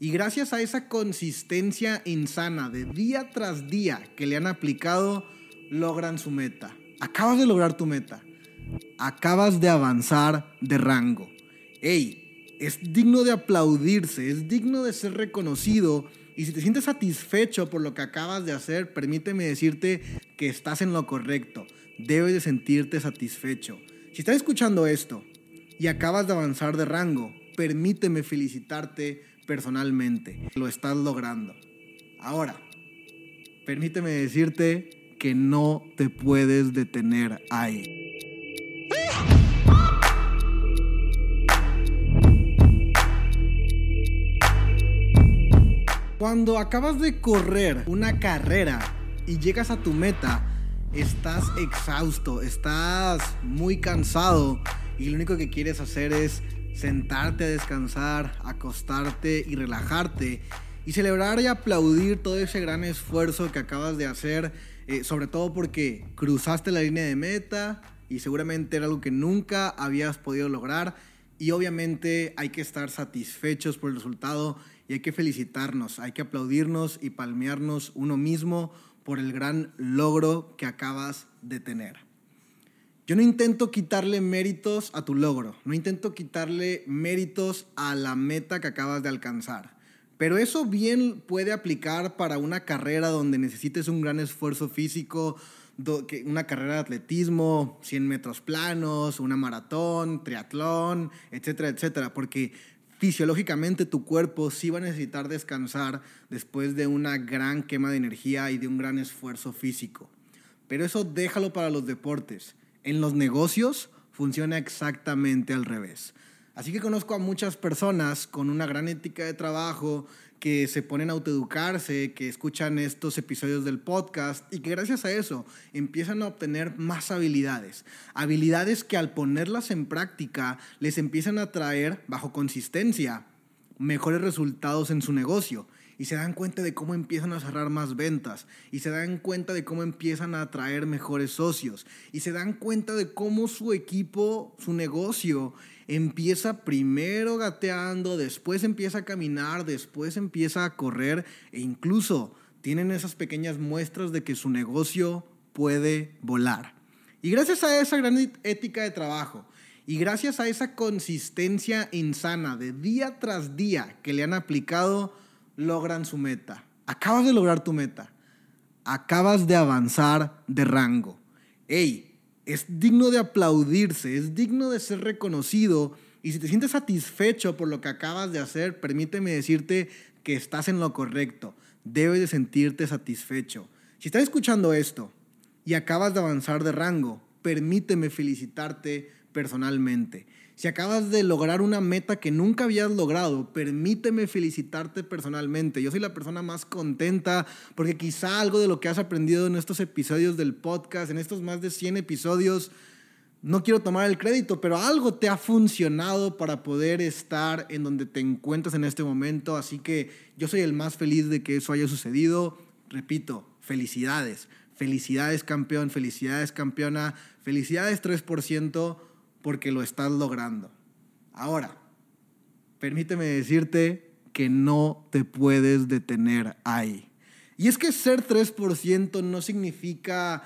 Y gracias a esa consistencia insana de día tras día que le han aplicado, logran su meta. Acabas de lograr tu meta. Acabas de avanzar de rango. Ey, es digno de aplaudirse, es digno de ser reconocido. Y si te sientes satisfecho por lo que acabas de hacer, permíteme decirte que estás en lo correcto. Debes de sentirte satisfecho. Si estás escuchando esto y acabas de avanzar de rango, permíteme felicitarte personalmente. Lo estás logrando. Ahora, permíteme decirte que no te puedes detener ahí. Cuando acabas de correr una carrera y llegas a tu meta, estás exhausto, estás muy cansado y lo único que quieres hacer es sentarte a descansar, acostarte y relajarte y celebrar y aplaudir todo ese gran esfuerzo que acabas de hacer, eh, sobre todo porque cruzaste la línea de meta y seguramente era algo que nunca habías podido lograr y obviamente hay que estar satisfechos por el resultado y hay que felicitarnos, hay que aplaudirnos y palmearnos uno mismo por el gran logro que acabas de tener. Yo no intento quitarle méritos a tu logro, no intento quitarle méritos a la meta que acabas de alcanzar. Pero eso bien puede aplicar para una carrera donde necesites un gran esfuerzo físico, una carrera de atletismo, 100 metros planos, una maratón, triatlón, etcétera, etcétera. Porque fisiológicamente tu cuerpo sí va a necesitar descansar después de una gran quema de energía y de un gran esfuerzo físico. Pero eso déjalo para los deportes. En los negocios funciona exactamente al revés. Así que conozco a muchas personas con una gran ética de trabajo que se ponen a autoeducarse, que escuchan estos episodios del podcast y que gracias a eso empiezan a obtener más habilidades. Habilidades que al ponerlas en práctica les empiezan a traer, bajo consistencia, mejores resultados en su negocio y se dan cuenta de cómo empiezan a cerrar más ventas y se dan cuenta de cómo empiezan a atraer mejores socios y se dan cuenta de cómo su equipo, su negocio empieza primero gateando, después empieza a caminar, después empieza a correr e incluso tienen esas pequeñas muestras de que su negocio puede volar. Y gracias a esa gran ética de trabajo y gracias a esa consistencia insana de día tras día que le han aplicado, logran su meta. Acabas de lograr tu meta. Acabas de avanzar de rango. Ey, es digno de aplaudirse, es digno de ser reconocido. Y si te sientes satisfecho por lo que acabas de hacer, permíteme decirte que estás en lo correcto. Debes de sentirte satisfecho. Si estás escuchando esto y acabas de avanzar de rango, permíteme felicitarte personalmente. Si acabas de lograr una meta que nunca habías logrado, permíteme felicitarte personalmente. Yo soy la persona más contenta porque quizá algo de lo que has aprendido en estos episodios del podcast, en estos más de 100 episodios, no quiero tomar el crédito, pero algo te ha funcionado para poder estar en donde te encuentras en este momento. Así que yo soy el más feliz de que eso haya sucedido. Repito, felicidades. Felicidades campeón, felicidades campeona, felicidades 3% porque lo estás logrando. Ahora, permíteme decirte que no te puedes detener ahí. Y es que ser 3% no significa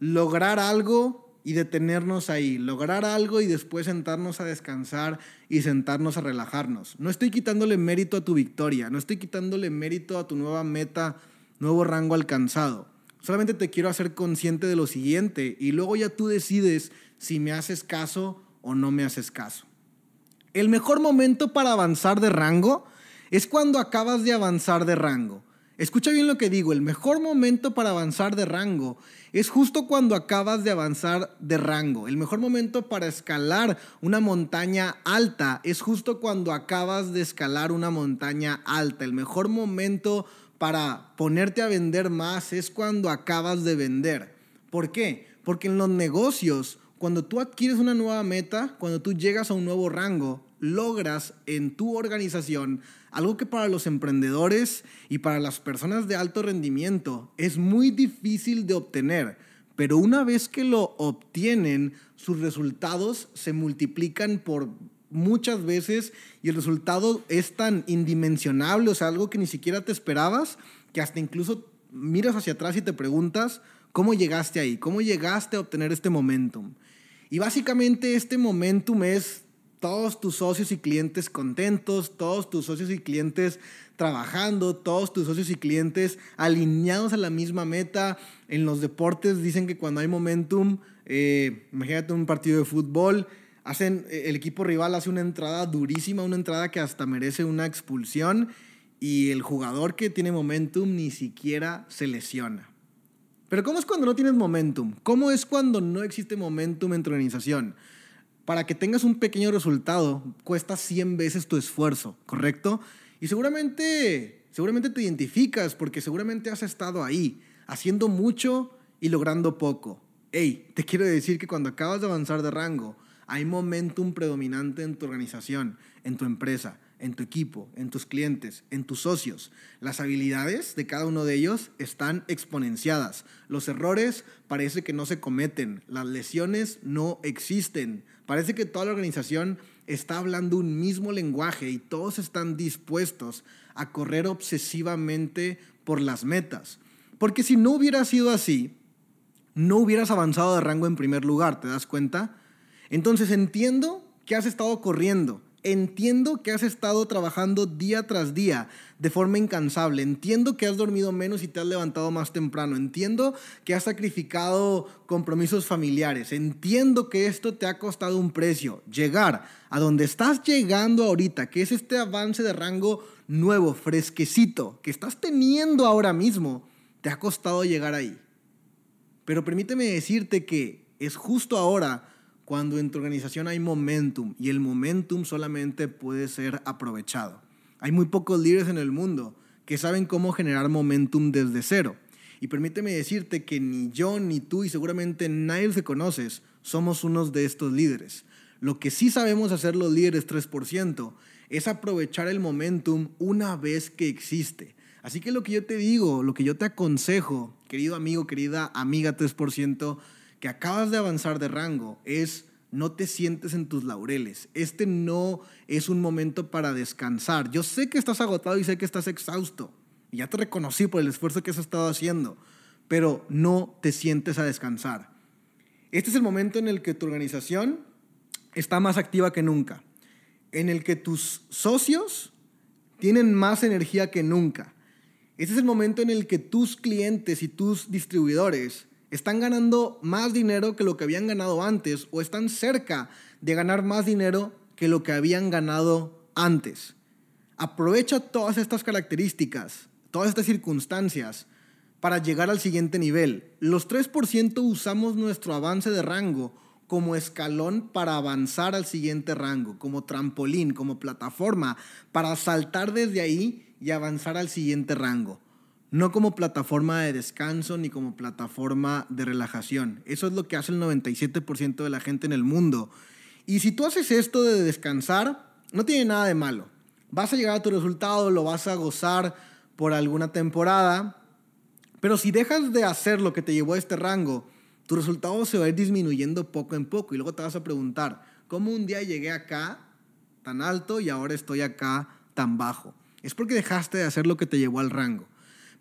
lograr algo y detenernos ahí, lograr algo y después sentarnos a descansar y sentarnos a relajarnos. No estoy quitándole mérito a tu victoria, no estoy quitándole mérito a tu nueva meta, nuevo rango alcanzado. Solamente te quiero hacer consciente de lo siguiente y luego ya tú decides si me haces caso o no me haces caso. El mejor momento para avanzar de rango es cuando acabas de avanzar de rango. Escucha bien lo que digo, el mejor momento para avanzar de rango es justo cuando acabas de avanzar de rango. El mejor momento para escalar una montaña alta es justo cuando acabas de escalar una montaña alta. El mejor momento para ponerte a vender más es cuando acabas de vender. ¿Por qué? Porque en los negocios cuando tú adquieres una nueva meta, cuando tú llegas a un nuevo rango, logras en tu organización algo que para los emprendedores y para las personas de alto rendimiento es muy difícil de obtener, pero una vez que lo obtienen, sus resultados se multiplican por muchas veces y el resultado es tan indimensionable, o sea, algo que ni siquiera te esperabas, que hasta incluso miras hacia atrás y te preguntas, ¿cómo llegaste ahí? ¿Cómo llegaste a obtener este momentum? Y básicamente este momentum es todos tus socios y clientes contentos, todos tus socios y clientes trabajando, todos tus socios y clientes alineados a la misma meta. En los deportes dicen que cuando hay momentum, eh, imagínate un partido de fútbol, hacen, el equipo rival hace una entrada durísima, una entrada que hasta merece una expulsión y el jugador que tiene momentum ni siquiera se lesiona. Pero ¿cómo es cuando no tienes momentum? ¿Cómo es cuando no existe momentum en tu organización? para que tengas un pequeño resultado, cuesta 100 veces tu esfuerzo, ¿correcto? Y seguramente, seguramente te identificas porque seguramente has estado ahí, haciendo mucho y logrando poco. Hey, te quiero decir que cuando acabas de avanzar de rango, hay momentum predominante en tu organización, en tu empresa en tu equipo, en tus clientes, en tus socios. Las habilidades de cada uno de ellos están exponenciadas. Los errores parece que no se cometen. Las lesiones no existen. Parece que toda la organización está hablando un mismo lenguaje y todos están dispuestos a correr obsesivamente por las metas. Porque si no hubiera sido así, no hubieras avanzado de rango en primer lugar, ¿te das cuenta? Entonces entiendo que has estado corriendo, Entiendo que has estado trabajando día tras día de forma incansable. Entiendo que has dormido menos y te has levantado más temprano. Entiendo que has sacrificado compromisos familiares. Entiendo que esto te ha costado un precio. Llegar a donde estás llegando ahorita, que es este avance de rango nuevo, fresquecito, que estás teniendo ahora mismo, te ha costado llegar ahí. Pero permíteme decirte que es justo ahora cuando en tu organización hay momentum y el momentum solamente puede ser aprovechado. Hay muy pocos líderes en el mundo que saben cómo generar momentum desde cero. Y permíteme decirte que ni yo, ni tú y seguramente nadie que conoces somos unos de estos líderes. Lo que sí sabemos hacer los líderes 3% es aprovechar el momentum una vez que existe. Así que lo que yo te digo, lo que yo te aconsejo, querido amigo, querida amiga 3%, que acabas de avanzar de rango es no te sientes en tus laureles. Este no es un momento para descansar. Yo sé que estás agotado y sé que estás exhausto. Y ya te reconocí por el esfuerzo que has estado haciendo, pero no te sientes a descansar. Este es el momento en el que tu organización está más activa que nunca, en el que tus socios tienen más energía que nunca. Este es el momento en el que tus clientes y tus distribuidores están ganando más dinero que lo que habían ganado antes o están cerca de ganar más dinero que lo que habían ganado antes. Aprovecha todas estas características, todas estas circunstancias para llegar al siguiente nivel. Los 3% usamos nuestro avance de rango como escalón para avanzar al siguiente rango, como trampolín, como plataforma, para saltar desde ahí y avanzar al siguiente rango no como plataforma de descanso ni como plataforma de relajación. Eso es lo que hace el 97% de la gente en el mundo. Y si tú haces esto de descansar, no tiene nada de malo. Vas a llegar a tu resultado, lo vas a gozar por alguna temporada, pero si dejas de hacer lo que te llevó a este rango, tu resultado se va a ir disminuyendo poco en poco y luego te vas a preguntar, ¿cómo un día llegué acá tan alto y ahora estoy acá tan bajo? Es porque dejaste de hacer lo que te llevó al rango.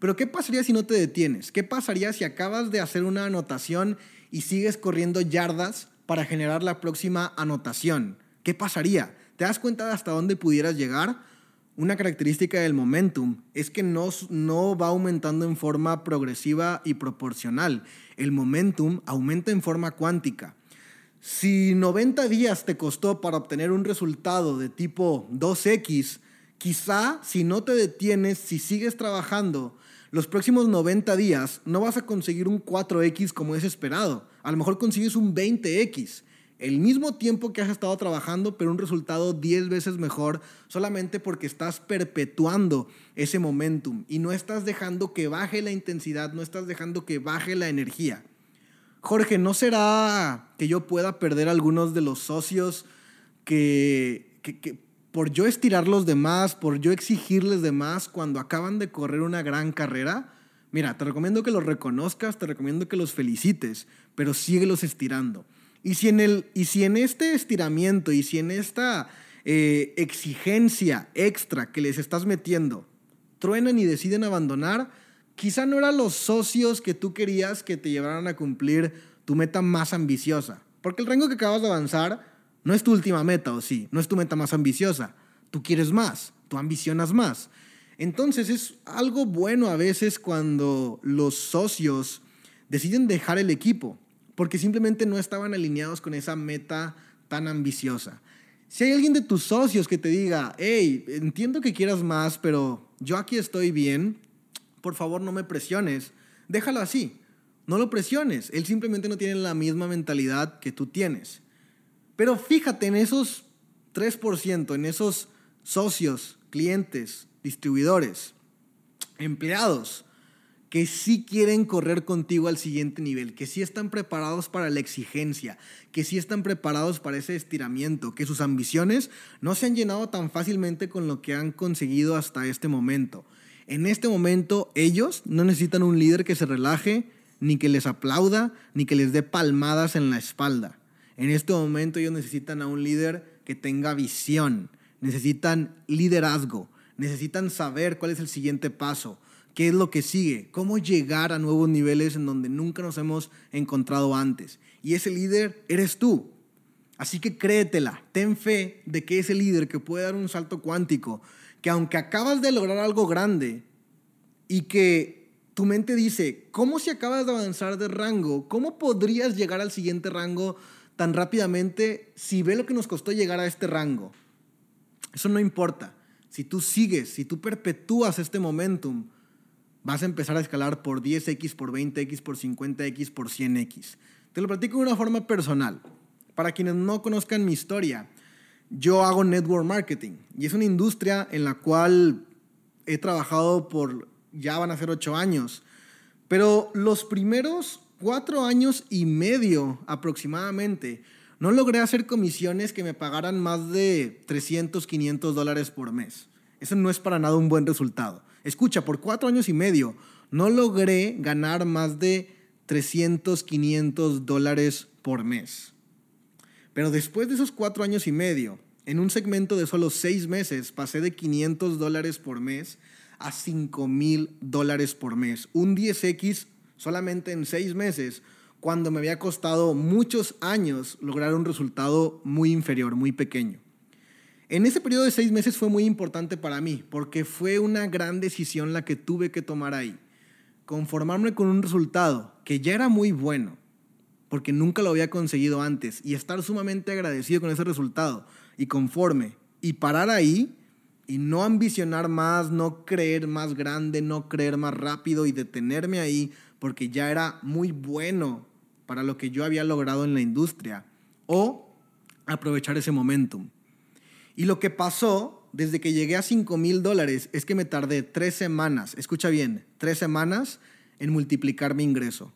Pero ¿qué pasaría si no te detienes? ¿Qué pasaría si acabas de hacer una anotación y sigues corriendo yardas para generar la próxima anotación? ¿Qué pasaría? ¿Te das cuenta de hasta dónde pudieras llegar? Una característica del momentum es que no, no va aumentando en forma progresiva y proporcional. El momentum aumenta en forma cuántica. Si 90 días te costó para obtener un resultado de tipo 2X, quizá si no te detienes, si sigues trabajando, los próximos 90 días no vas a conseguir un 4X como es esperado. A lo mejor consigues un 20X. El mismo tiempo que has estado trabajando, pero un resultado 10 veces mejor solamente porque estás perpetuando ese momentum y no estás dejando que baje la intensidad, no estás dejando que baje la energía. Jorge, ¿no será que yo pueda perder algunos de los socios que, que, por yo estirarlos de más, por yo exigirles de más cuando acaban de correr una gran carrera, mira, te recomiendo que los reconozcas, te recomiendo que los felicites, pero síguelos estirando. Y si en, el, y si en este estiramiento y si en esta eh, exigencia extra que les estás metiendo truenan y deciden abandonar, quizá no eran los socios que tú querías que te llevaran a cumplir tu meta más ambiciosa. Porque el rango que acabas de avanzar no es tu última meta, o sí, no es tu meta más ambiciosa. Tú quieres más, tú ambicionas más. Entonces es algo bueno a veces cuando los socios deciden dejar el equipo, porque simplemente no estaban alineados con esa meta tan ambiciosa. Si hay alguien de tus socios que te diga, hey, entiendo que quieras más, pero yo aquí estoy bien, por favor no me presiones, déjalo así, no lo presiones, él simplemente no tiene la misma mentalidad que tú tienes. Pero fíjate en esos 3%, en esos socios, clientes, distribuidores, empleados, que sí quieren correr contigo al siguiente nivel, que sí están preparados para la exigencia, que sí están preparados para ese estiramiento, que sus ambiciones no se han llenado tan fácilmente con lo que han conseguido hasta este momento. En este momento ellos no necesitan un líder que se relaje, ni que les aplauda, ni que les dé palmadas en la espalda. En este momento ellos necesitan a un líder que tenga visión, necesitan liderazgo, necesitan saber cuál es el siguiente paso, qué es lo que sigue, cómo llegar a nuevos niveles en donde nunca nos hemos encontrado antes. Y ese líder eres tú. Así que créetela, ten fe de que ese líder que puede dar un salto cuántico, que aunque acabas de lograr algo grande y que tu mente dice, ¿cómo si acabas de avanzar de rango? ¿Cómo podrías llegar al siguiente rango tan rápidamente si ve lo que nos costó llegar a este rango? Eso no importa. Si tú sigues, si tú perpetúas este momentum, vas a empezar a escalar por 10x, por 20x, por 50x, por 100x. Te lo platico de una forma personal. Para quienes no conozcan mi historia, yo hago network marketing y es una industria en la cual he trabajado por, ya van a ser 8 años, pero los primeros 4 años y medio aproximadamente, no logré hacer comisiones que me pagaran más de 300, 500 dólares por mes. Eso no es para nada un buen resultado. Escucha, por cuatro años y medio no logré ganar más de 300, 500 dólares por mes. Pero después de esos cuatro años y medio, en un segmento de solo seis meses, pasé de 500 dólares por mes a 5 mil dólares por mes. Un 10X solamente en seis meses, cuando me había costado muchos años lograr un resultado muy inferior, muy pequeño. En ese periodo de seis meses fue muy importante para mí, porque fue una gran decisión la que tuve que tomar ahí. Conformarme con un resultado que ya era muy bueno, porque nunca lo había conseguido antes, y estar sumamente agradecido con ese resultado, y conforme, y parar ahí, y no ambicionar más, no creer más grande, no creer más rápido, y detenerme ahí, porque ya era muy bueno para lo que yo había logrado en la industria, o aprovechar ese momentum. Y lo que pasó desde que llegué a 5 mil dólares es que me tardé tres semanas, escucha bien, tres semanas en multiplicar mi ingreso.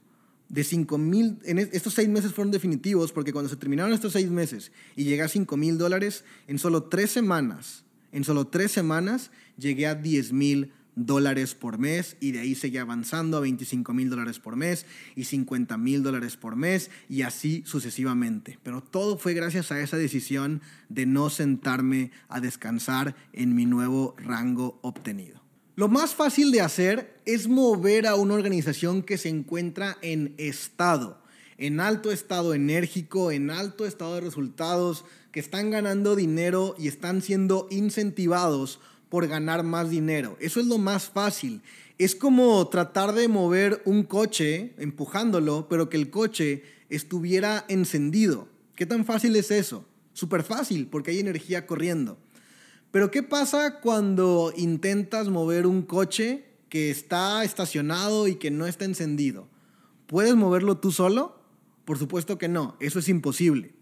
De 5 mil, estos seis meses fueron definitivos porque cuando se terminaron estos seis meses y llegué a 5 mil dólares, en solo tres semanas, en solo tres semanas llegué a 10 mil dólares por mes y de ahí seguía avanzando a 25 mil dólares por mes y 50 mil dólares por mes y así sucesivamente. Pero todo fue gracias a esa decisión de no sentarme a descansar en mi nuevo rango obtenido. Lo más fácil de hacer es mover a una organización que se encuentra en estado, en alto estado enérgico, en alto estado de resultados, que están ganando dinero y están siendo incentivados por ganar más dinero. Eso es lo más fácil. Es como tratar de mover un coche empujándolo, pero que el coche estuviera encendido. ¿Qué tan fácil es eso? Súper fácil, porque hay energía corriendo. Pero ¿qué pasa cuando intentas mover un coche que está estacionado y que no está encendido? ¿Puedes moverlo tú solo? Por supuesto que no, eso es imposible.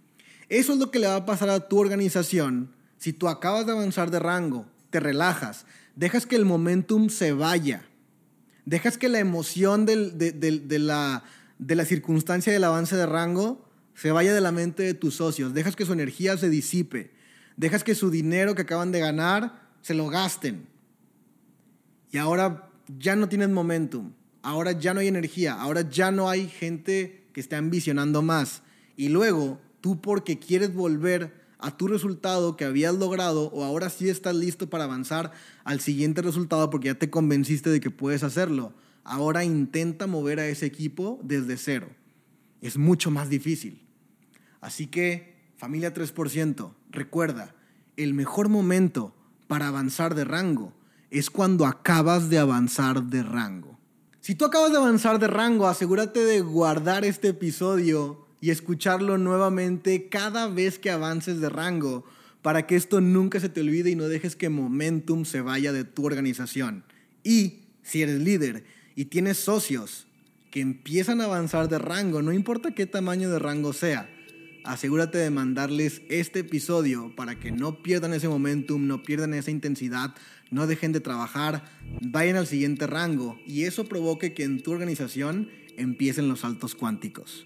Eso es lo que le va a pasar a tu organización si tú acabas de avanzar de rango te relajas, dejas que el momentum se vaya, dejas que la emoción de, la, de la circunstancia del avance de rango se vaya de la mente de tus socios, dejas que su energía se disipe, dejas que su dinero que acaban de ganar se lo gasten. Y ahora ya no tienes momentum, ahora ya no hay energía, ahora ya no hay gente que esté ambicionando más. Y luego, tú porque quieres volver a tu resultado que habías logrado o ahora sí estás listo para avanzar al siguiente resultado porque ya te convenciste de que puedes hacerlo. Ahora intenta mover a ese equipo desde cero. Es mucho más difícil. Así que, familia 3%, recuerda, el mejor momento para avanzar de rango es cuando acabas de avanzar de rango. Si tú acabas de avanzar de rango, asegúrate de guardar este episodio y escucharlo nuevamente cada vez que avances de rango para que esto nunca se te olvide y no dejes que momentum se vaya de tu organización. Y si eres líder y tienes socios que empiezan a avanzar de rango, no importa qué tamaño de rango sea, asegúrate de mandarles este episodio para que no pierdan ese momentum, no pierdan esa intensidad, no dejen de trabajar, vayan al siguiente rango y eso provoque que en tu organización empiecen los saltos cuánticos.